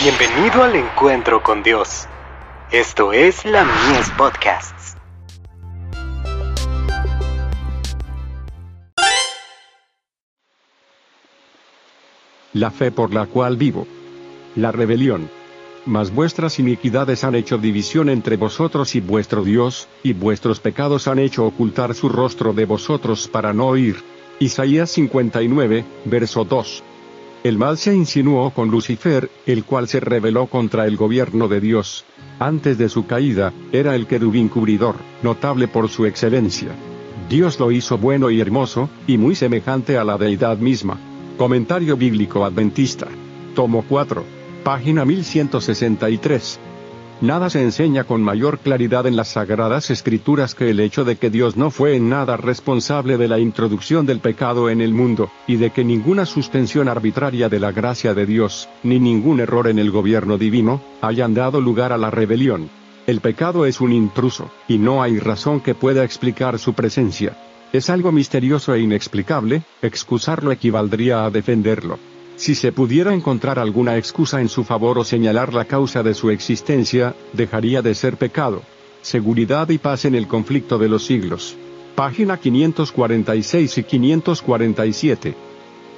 Bienvenido al encuentro con Dios. Esto es la Mies Podcasts. La fe por la cual vivo. La rebelión. Mas vuestras iniquidades han hecho división entre vosotros y vuestro Dios, y vuestros pecados han hecho ocultar su rostro de vosotros para no oír. Isaías 59, verso 2. El mal se insinuó con Lucifer, el cual se rebeló contra el gobierno de Dios. Antes de su caída, era el querubín cubridor, notable por su excelencia. Dios lo hizo bueno y hermoso, y muy semejante a la deidad misma. Comentario Bíblico Adventista. Tomo 4. Página 1163. Nada se enseña con mayor claridad en las sagradas escrituras que el hecho de que Dios no fue en nada responsable de la introducción del pecado en el mundo, y de que ninguna suspensión arbitraria de la gracia de Dios, ni ningún error en el gobierno divino, hayan dado lugar a la rebelión. El pecado es un intruso, y no hay razón que pueda explicar su presencia. Es algo misterioso e inexplicable, excusarlo equivaldría a defenderlo. Si se pudiera encontrar alguna excusa en su favor o señalar la causa de su existencia, dejaría de ser pecado. Seguridad y paz en el conflicto de los siglos. Página 546 y 547.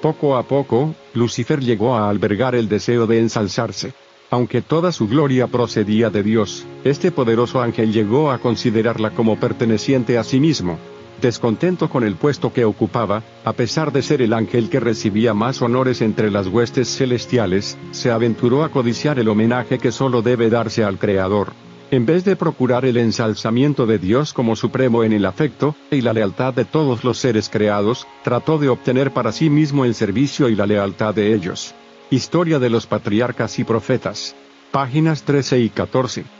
Poco a poco, Lucifer llegó a albergar el deseo de ensalzarse. Aunque toda su gloria procedía de Dios, este poderoso ángel llegó a considerarla como perteneciente a sí mismo. Descontento con el puesto que ocupaba, a pesar de ser el ángel que recibía más honores entre las huestes celestiales, se aventuró a codiciar el homenaje que solo debe darse al Creador. En vez de procurar el ensalzamiento de Dios como supremo en el afecto y la lealtad de todos los seres creados, trató de obtener para sí mismo el servicio y la lealtad de ellos. Historia de los patriarcas y profetas. Páginas 13 y 14.